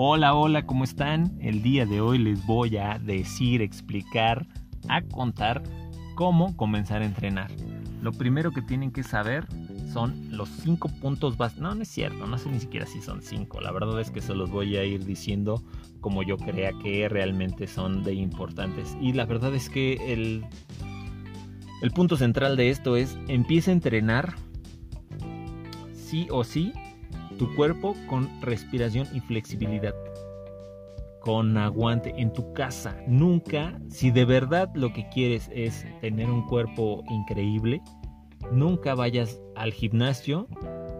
Hola, hola, ¿cómo están? El día de hoy les voy a decir, explicar, a contar cómo comenzar a entrenar. Lo primero que tienen que saber son los cinco puntos básicos. No, no es cierto, no sé ni siquiera si son cinco. La verdad es que se los voy a ir diciendo como yo crea que realmente son de importantes. Y la verdad es que el, el punto central de esto es empieza a entrenar sí o sí tu cuerpo con respiración y flexibilidad. Con aguante en tu casa. Nunca, si de verdad lo que quieres es tener un cuerpo increíble, nunca vayas al gimnasio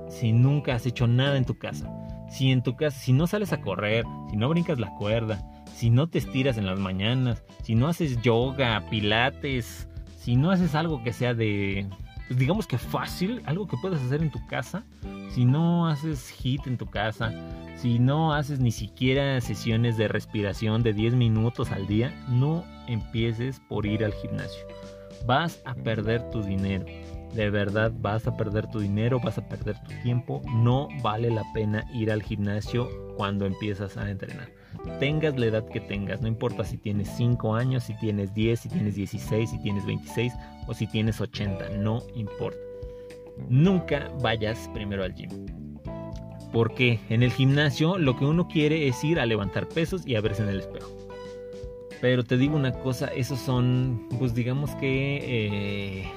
si nunca has hecho nada en tu casa. Si en tu casa, si no sales a correr, si no brincas la cuerda, si no te estiras en las mañanas, si no haces yoga, pilates, si no haces algo que sea de, digamos que fácil, algo que puedas hacer en tu casa, si no haces hit en tu casa, si no haces ni siquiera sesiones de respiración de 10 minutos al día, no empieces por ir al gimnasio. Vas a perder tu dinero. De verdad vas a perder tu dinero, vas a perder tu tiempo. No vale la pena ir al gimnasio cuando empiezas a entrenar. Tengas la edad que tengas, no importa si tienes 5 años, si tienes 10, si tienes 16, si tienes 26 o si tienes 80, no importa nunca vayas primero al gym. Porque en el gimnasio lo que uno quiere es ir a levantar pesos y a verse en el espejo. Pero te digo una cosa, esos son, pues digamos que... Eh,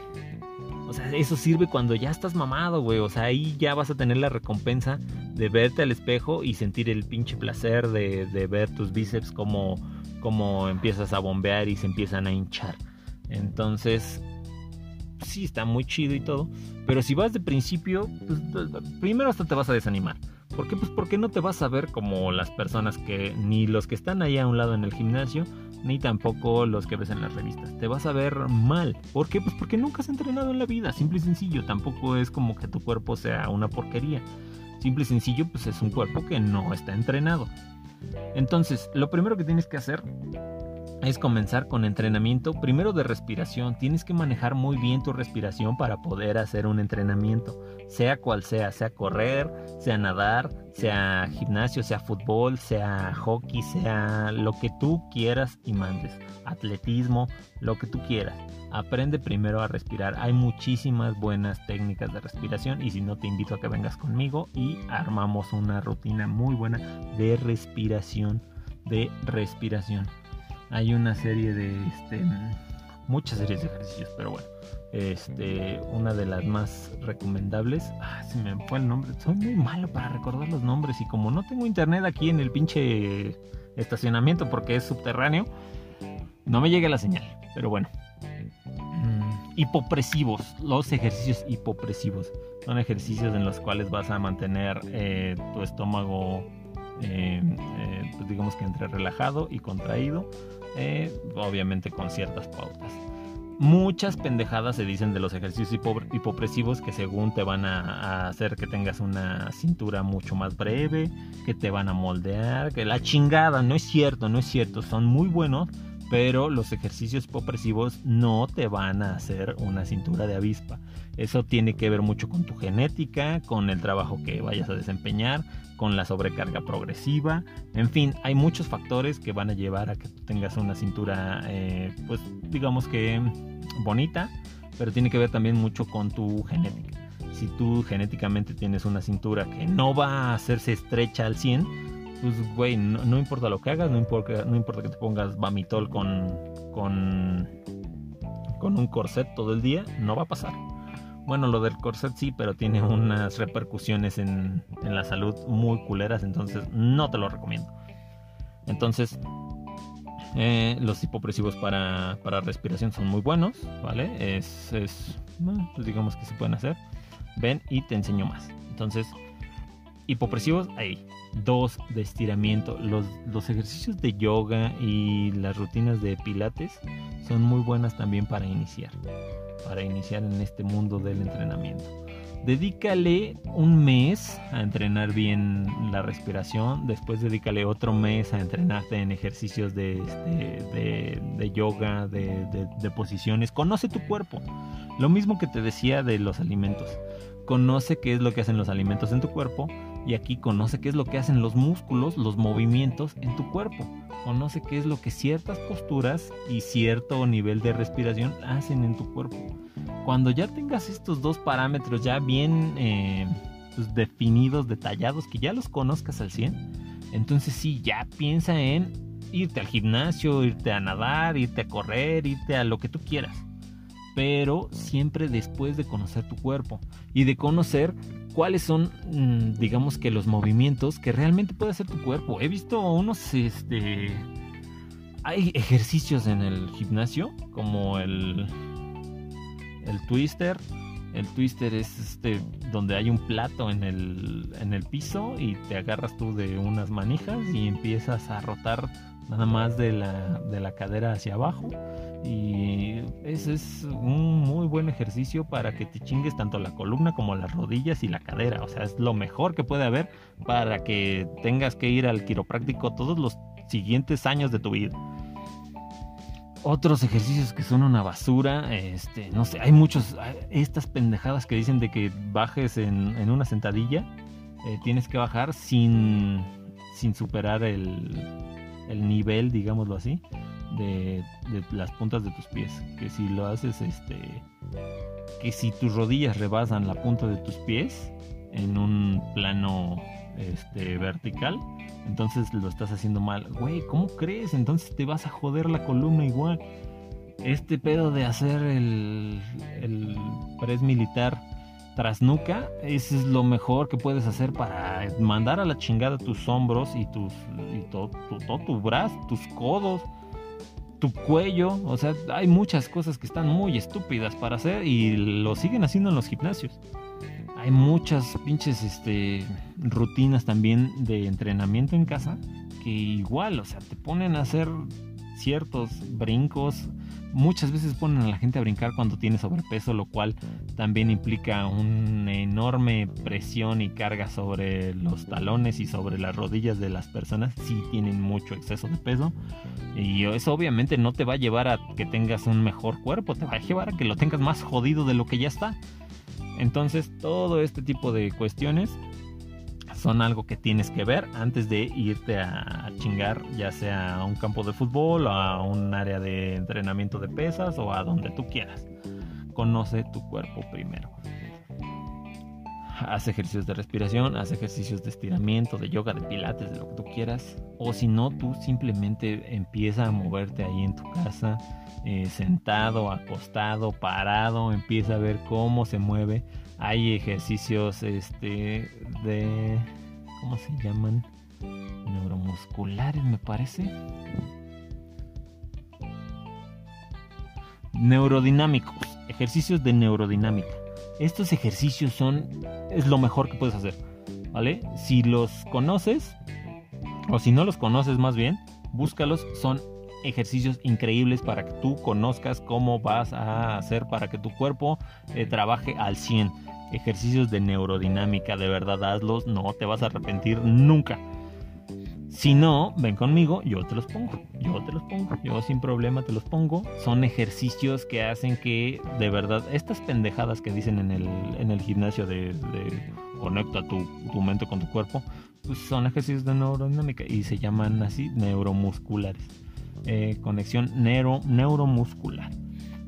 o sea, eso sirve cuando ya estás mamado, güey. O sea, ahí ya vas a tener la recompensa de verte al espejo y sentir el pinche placer de, de ver tus bíceps como, como empiezas a bombear y se empiezan a hinchar. Entonces, sí está muy chido y todo, pero si vas de principio, pues, primero hasta te vas a desanimar. ¿Por qué? Pues porque no te vas a ver como las personas que, ni los que están ahí a un lado en el gimnasio, ni tampoco los que ves en las revistas. Te vas a ver mal. ¿Por qué? Pues porque nunca has entrenado en la vida, simple y sencillo. Tampoco es como que tu cuerpo sea una porquería. Simple y sencillo, pues es un cuerpo que no está entrenado. Entonces, lo primero que tienes que hacer es comenzar con entrenamiento primero de respiración. Tienes que manejar muy bien tu respiración para poder hacer un entrenamiento, sea cual sea, sea correr, sea nadar, sea gimnasio, sea fútbol, sea hockey, sea lo que tú quieras y mandes, atletismo, lo que tú quieras. Aprende primero a respirar. Hay muchísimas buenas técnicas de respiración y si no te invito a que vengas conmigo y armamos una rutina muy buena de respiración, de respiración hay una serie de este muchas series de ejercicios, pero bueno, este una de las más recomendables, ah, se me fue el nombre, soy muy malo para recordar los nombres y como no tengo internet aquí en el pinche estacionamiento porque es subterráneo, no me llega la señal, pero bueno. Mm, hipopresivos, los ejercicios hipopresivos son ejercicios en los cuales vas a mantener eh, tu estómago digamos que entre relajado y contraído eh, obviamente con ciertas pautas. Muchas pendejadas se dicen de los ejercicios hipopresivos que según te van a, hacer que tengas una cintura mucho más breve, que te van a moldear, que la chingada, no es cierto, no es cierto, son muy buenos, pero los ejercicios hipopresivos no te van a hacer una cintura de avispa. Eso tiene que ver mucho con tu genética, con el trabajo que vayas a desempeñar, con la sobrecarga progresiva. En fin, hay muchos factores que van a llevar a que tengas una cintura, eh, pues digamos que bonita, pero tiene que ver también mucho con tu genética. Si tú genéticamente tienes una cintura que no va a hacerse estrecha al 100, pues güey, no, importa lo que hagas, no importa, no importa que te pongas bamitol con, con, con un corset todo el día, no va a pasar. Bueno, lo del corset sí, pero tiene unas repercusiones en, la salud muy culeras, entonces no te lo recomiendo. Entonces, eh, los hipopresivos para, para, respiración son muy buenos, ¿vale? Es, es pues digamos que se pueden hacer. Ven y te enseño más. Entonces, hipopresivos, ahí. Dos de estiramiento. Los, los ejercicios de yoga y las rutinas de pilates son muy buenas también para iniciar para iniciar en este mundo del entrenamiento. Dedícale un mes a entrenar bien la respiración, después dedícale otro mes a entrenarte en ejercicios de, este, de, yoga, de, de posiciones. Conoce tu cuerpo. Lo mismo que te decía de los alimentos. Conoce qué es lo que hacen los alimentos en tu cuerpo Y aquí conoce qué es lo que hacen los músculos, los movimientos en tu cuerpo. Conoce qué es lo que ciertas posturas y cierto nivel de respiración hacen en tu cuerpo. Cuando ya tengas estos dos parámetros ya bien eh, pues, definidos, detallados, que ya los conozcas al 100, entonces sí, ya piensa en irte al gimnasio, irte a nadar, irte a correr, irte a lo que tú quieras. Pero siempre después de conocer tu cuerpo y de conocer cuáles son, mm, digamos que los movimientos que realmente puede hacer tu cuerpo. He visto unos, este, hay ejercicios en el gimnasio como el, el twister, el twister es este donde hay un plato en el, en el piso y te agarras tú de unas manijas y empiezas a rotar nada más de la, de la cadera hacia abajo. Y ese es un muy buen ejercicio para que te chingues tanto la columna como las rodillas y la cadera. O sea, es lo mejor que puede haber para que tengas que ir al quiropráctico todos los siguientes años de tu vida otros ejercicios que son una basura, este, no sé, hay muchos, estas pendejadas que dicen de que bajes en, una sentadilla, eh, tienes que bajar sin, sin superar el, el nivel, digámoslo así, de, las puntas de tus pies. Que si lo haces, este, que si tus rodillas rebasan la punta de tus pies en un plano este, vertical, entonces lo estás haciendo mal. Güey, ¿cómo crees? Entonces te vas a joder la columna igual. Este pedo de hacer el, el press militar tras nuca, ese es lo mejor que puedes hacer para mandar a la chingada tus hombros y tus y todo tu brazo, tus codos, tu cuello. O sea, hay muchas cosas que están muy estúpidas para hacer y lo siguen haciendo en los gimnasios hay muchas pinches este, rutinas también de entrenamiento en casa que igual, o sea, te ponen a hacer ciertos brincos. Muchas veces ponen a la gente a brincar cuando tiene sobrepeso, lo cual también implica una enorme presión y carga sobre los talones y sobre las rodillas de las personas si tienen mucho exceso de peso. Y eso obviamente no te va a llevar a que tengas un mejor cuerpo, te va a llevar a que lo tengas más jodido de lo que ya está. Entonces, todo este tipo de cuestiones son algo que tienes que ver antes de irte a chingar, ya sea a un campo de fútbol, a un área de entrenamiento de pesas o a donde tú quieras. Conoce tu cuerpo primero. Haz ejercicios de respiración, haz ejercicios de estiramiento, de yoga, de pilates, de lo que tú quieras. O si no, tú simplemente empieza a moverte ahí en tu casa, eh, sentado, acostado, parado, empieza a ver cómo se mueve. Hay ejercicios este, de... ¿Cómo se llaman? Neuromusculares, me parece. Neurodinámicos. Ejercicios de neurodinámica estos ejercicios son es lo mejor que puedes hacer, ¿vale? Si los conoces o si no los conoces más bien, búscalos, son ejercicios increíbles para que tú conozcas cómo vas a hacer para que tu cuerpo eh, trabaje al 100. Ejercicios de neurodinámica, de verdad hazlos, no te vas a arrepentir nunca. Si no, ven conmigo, yo te los pongo. Yo te los pongo. Yo sin problema te los pongo. Son ejercicios que hacen que, de verdad, estas pendejadas que dicen en el, en el gimnasio de, conecta tu, tu, mente con tu cuerpo, pues son ejercicios de neurodinámica y se llaman así neuromusculares. Eh, conexión neuro, neuromuscular.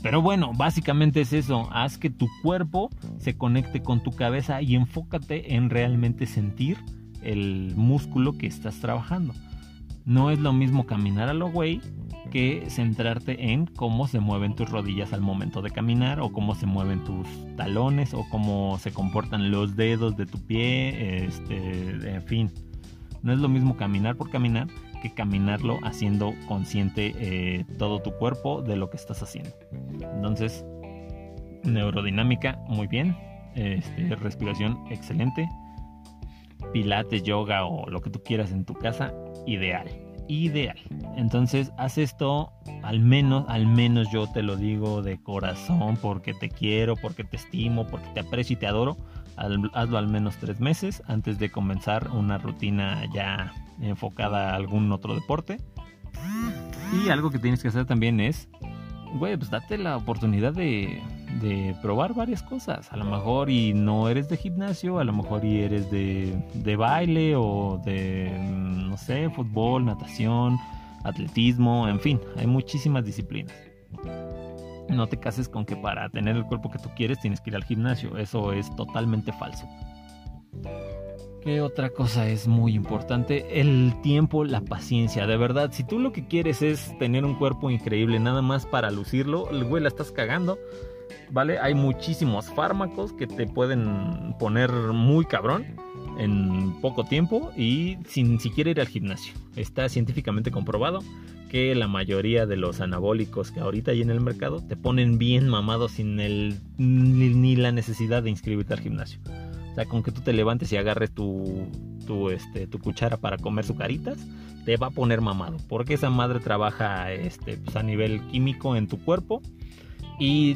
Pero bueno, básicamente es eso. Haz que tu cuerpo se conecte con tu cabeza y enfócate en realmente sentir el músculo que estás trabajando. No es lo mismo caminar a lo güey que centrarte en cómo se mueven tus rodillas al momento de caminar o cómo se mueven tus talones o cómo se comportan los dedos de tu pie, este, en fin. No es lo mismo caminar por caminar que caminarlo haciendo consciente eh, todo tu cuerpo de lo que estás haciendo. Entonces, neurodinámica, muy bien. Este, respiración, excelente pilates, yoga o lo que tú quieras en tu casa, ideal. Ideal. Entonces, haz esto al menos, al menos yo te lo digo de corazón, porque te quiero, porque te estimo, porque te aprecio y te adoro. Hazlo al menos tres meses antes de comenzar una rutina ya enfocada a algún otro deporte. Y algo que tienes que hacer también es, güey, pues date la oportunidad de, probar varias cosas. A lo mejor y no eres de gimnasio, a lo mejor y eres de, de baile o de, mm, no sé, fútbol, natación, atletismo, en fin, hay muchísimas disciplinas. No te cases con que para tener el cuerpo que tú quieres tienes que ir al gimnasio, eso es totalmente falso. ¿Qué otra cosa es muy importante? El tiempo, la paciencia. De verdad, si tú lo que quieres es tener un cuerpo increíble nada más para lucirlo, el güey la estás cagando. ¿Vale? Hay muchísimos fármacos que te pueden poner muy cabrón en poco tiempo y sin siquiera ir al gimnasio. Está científicamente comprobado que la mayoría de los anabólicos que ahorita hay en el mercado te ponen bien mamado sin el, ni la necesidad de inscribirte al gimnasio. O sea, con que tú te levantes y agarres tu, tu, este, tu cuchara para comer sucaritas, te va a poner mamado. Porque esa madre trabaja este, pues, a nivel químico en tu cuerpo y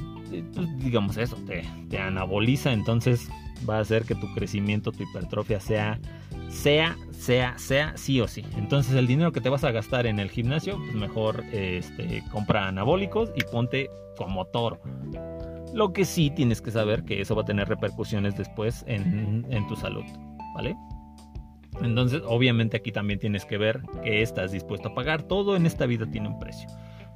pues, digamos eso, te, te anaboliza. Entonces va a hacer que tu crecimiento, tu hipertrofia sea, sea, sea, sea, sí o sí. Entonces el dinero que te vas a gastar en el gimnasio, pues mejor este, compra anabólicos y ponte como toro. Lo que sí tienes que saber que eso va a tener repercusiones después en, tu salud, ¿vale? Entonces, obviamente aquí también tienes que ver que estás dispuesto a pagar. Todo en esta vida tiene un precio.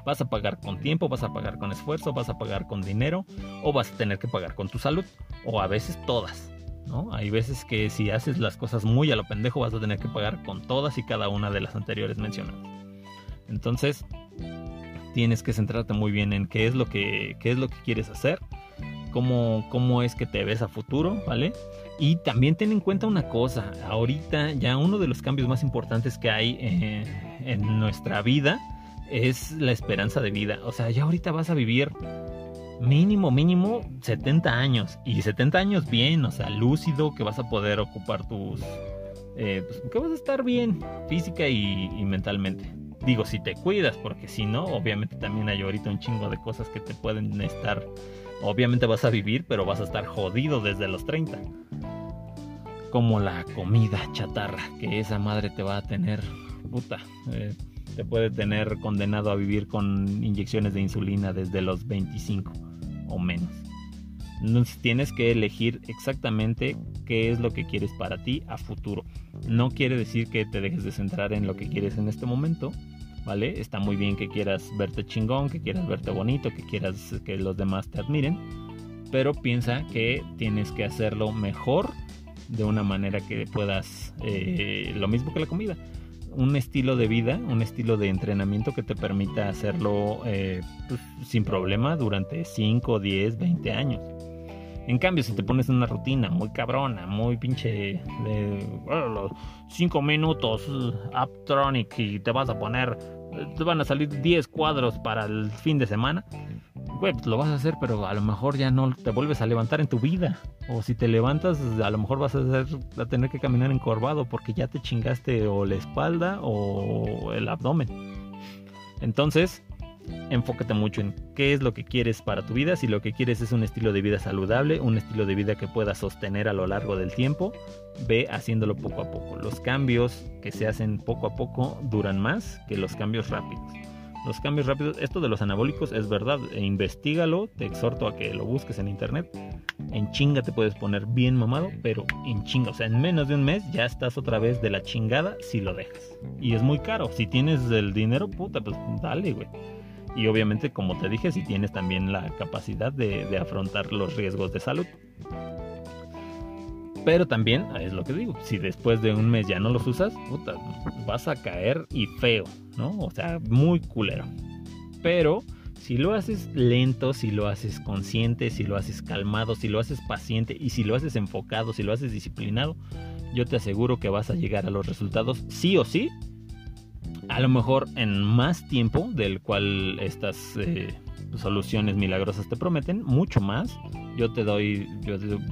Vas a pagar con tiempo, vas a pagar con esfuerzo, vas a pagar con dinero o vas a tener que pagar con tu salud. O a veces todas. ¿no? Hay veces que si haces las cosas muy a lo pendejo vas a tener que pagar con todas y cada una de las anteriores mencionadas. Entonces, tienes que centrarte muy bien en qué es lo que, es lo que quieres hacer, cómo, cómo es que te ves a futuro, ¿vale? Y también ten en cuenta una cosa, ahorita ya uno de los cambios más importantes que hay eh, en nuestra vida es la esperanza de vida. O sea, ya ahorita vas a vivir mínimo, mínimo 70 años. Y 70 años bien, o sea, lúcido, que vas a poder ocupar tus... Eh, pues, que vas a estar bien física y mentalmente. Digo, si te cuidas, porque si no, obviamente también hay ahorita un chingo de cosas que te pueden estar. Obviamente vas a vivir, pero vas a estar jodido desde los 30. Como la comida chatarra, que esa madre te va a tener. Puta. Eh, te puede tener condenado a vivir con inyecciones de insulina desde los 25 o menos. Entonces tienes que elegir exactamente qué es lo que quieres para ti a futuro. No quiere decir que te dejes de centrar en lo que quieres en este momento, ¿vale? Está muy bien que quieras verte chingón, que quieras verte bonito, que quieras que los demás te admiren, pero piensa que tienes que hacerlo mejor de una manera que puedas, eh, lo mismo que la comida, un estilo de vida, un estilo de entrenamiento que te permita hacerlo eh, pues, sin problema durante 5, 10, 20 años. En cambio, si te pones una rutina muy cabrona, muy pinche de los 5 minutos Uptronic y te vas a poner, te van a salir 10 cuadros para el fin de semana, güey, pues lo vas a hacer, pero a lo mejor ya no te vuelves a levantar en tu vida. O si te levantas, a lo mejor vas a tener que caminar encorvado porque ya te chingaste o la espalda o el abdomen. Entonces, enfócate mucho en qué es lo que quieres para tu vida. Si lo que quieres es un estilo de vida saludable, un estilo de vida que puedas sostener a lo largo del tiempo, ve haciéndolo poco a poco. Los cambios que se hacen poco a poco duran más que los cambios rápidos. Los cambios rápidos, esto de los anabólicos es verdad, e investigalo, te exhorto a que lo busques en internet. En chinga te puedes poner bien mamado, pero en chinga, o sea, en menos de un mes ya estás otra vez de la chingada si lo dejas. Y es muy caro, si tienes el dinero, puta, pues dale, güey y obviamente como te dije si tienes también la capacidad de, afrontar los riesgos de salud. Pero también, es lo que digo, si después de un mes ya no los usas, vas a caer y feo, ¿no? O sea, muy culero. Pero si lo haces lento, si lo haces consciente, si lo haces calmado, si lo haces paciente y si lo haces enfocado, si lo haces disciplinado, yo te aseguro que vas a llegar a los resultados sí o sí a lo mejor en más tiempo del cual estas eh, soluciones milagrosas te prometen, mucho más. Yo te doy,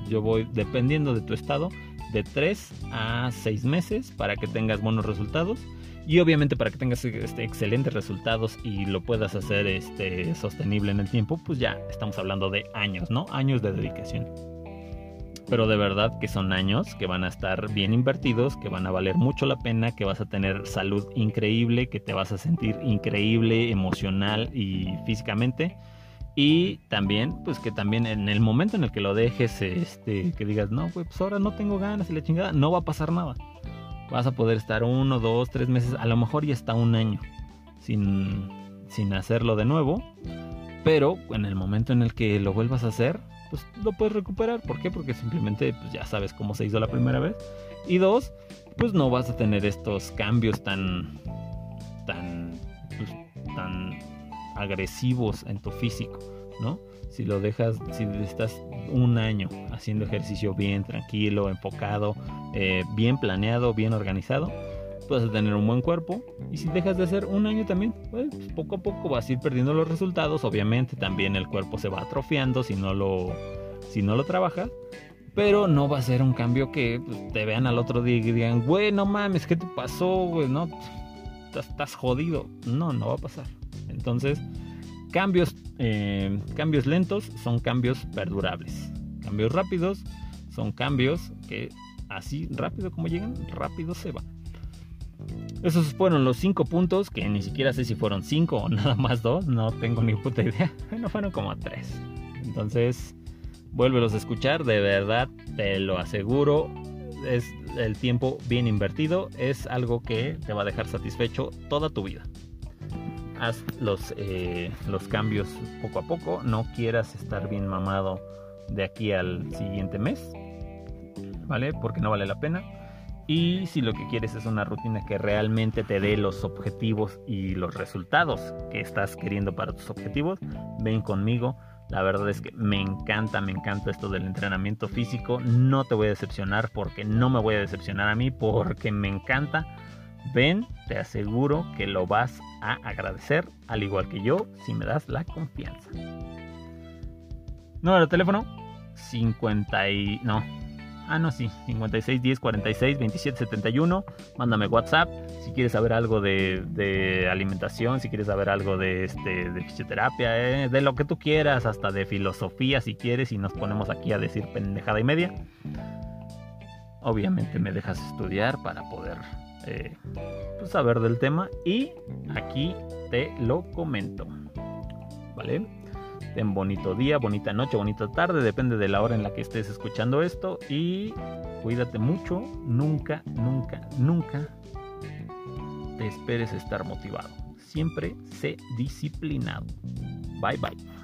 yo, voy, dependiendo de tu estado, de 3 a 6 meses para que tengas buenos resultados. Y obviamente para que tengas este, excelentes resultados y lo puedas hacer este, sostenible en el tiempo, pues ya estamos hablando de años, ¿no? Años de dedicación pero de verdad que son años que van a estar bien invertidos, que van a valer mucho la pena, que vas a tener salud increíble, que te vas a sentir increíble emocional y físicamente Y también, pues que también en el momento en el que lo dejes, este, que digas, no, pues ahora no tengo ganas y la chingada, no va a pasar nada. Vas a poder estar uno, dos, tres meses, a lo mejor ya está un año sin, sin hacerlo de nuevo. Pero en el momento en el que lo vuelvas a hacer, pues lo puedes recuperar. ¿Por qué? Porque simplemente pues, ya sabes cómo se hizo la primera vez. Y dos, pues no vas a tener estos cambios tan, tan, pues, tan agresivos en tu físico, ¿no? Si lo dejas, si estás un año haciendo ejercicio bien, tranquilo, enfocado, eh, bien planeado, bien organizado, a tener un buen cuerpo. Y si dejas de hacer un año también, pues poco a poco vas a ir perdiendo los resultados. Obviamente también el cuerpo se va atrofiando si no lo, si no lo trabajas. Pero no va a ser un cambio que pues, te vean al otro día y digan, güey, no mames, ¿qué te pasó? No, estás, jodido. No, no va a pasar. Entonces, cambios, eh, cambios lentos son cambios perdurables. Cambios rápidos son cambios que así rápido como llegan, rápido se van. Esos fueron los cinco puntos, que ni siquiera sé si fueron cinco o nada más dos, no tengo ni puta idea. Bueno, fueron como tres. Entonces, vuélvelos a escuchar, de verdad, te lo aseguro. Es el tiempo bien invertido, es algo que te va a dejar satisfecho toda tu vida. Haz los, eh, los cambios poco a poco, no quieras estar bien mamado de aquí al siguiente mes, ¿vale? Porque no vale la pena y si lo que quieres es una rutina que realmente te dé los objetivos y los resultados que estás queriendo para tus objetivos, ven conmigo. La verdad es que me encanta, me encanta esto del entrenamiento físico. No te voy a decepcionar porque no me voy a decepcionar a mí porque me encanta. Ven, te aseguro que lo vas a agradecer, al igual que yo, si me das la confianza. Número de teléfono 50 y... no, Ah, no, sí, 56 10 46 27 71. Mándame WhatsApp si quieres saber algo de, alimentación, si quieres saber algo de, este, fisioterapia, eh, de lo que tú quieras, hasta de filosofía si quieres, y nos ponemos aquí a decir pendejada y media. Obviamente me dejas estudiar para poder eh, pues, saber del tema y aquí te lo comento. ¿Vale? Ten bonito día, bonita noche, bonita tarde, depende de la hora en la que estés escuchando esto. Y cuídate mucho, nunca, nunca, nunca te esperes estar motivado. Siempre sé disciplinado. Bye bye.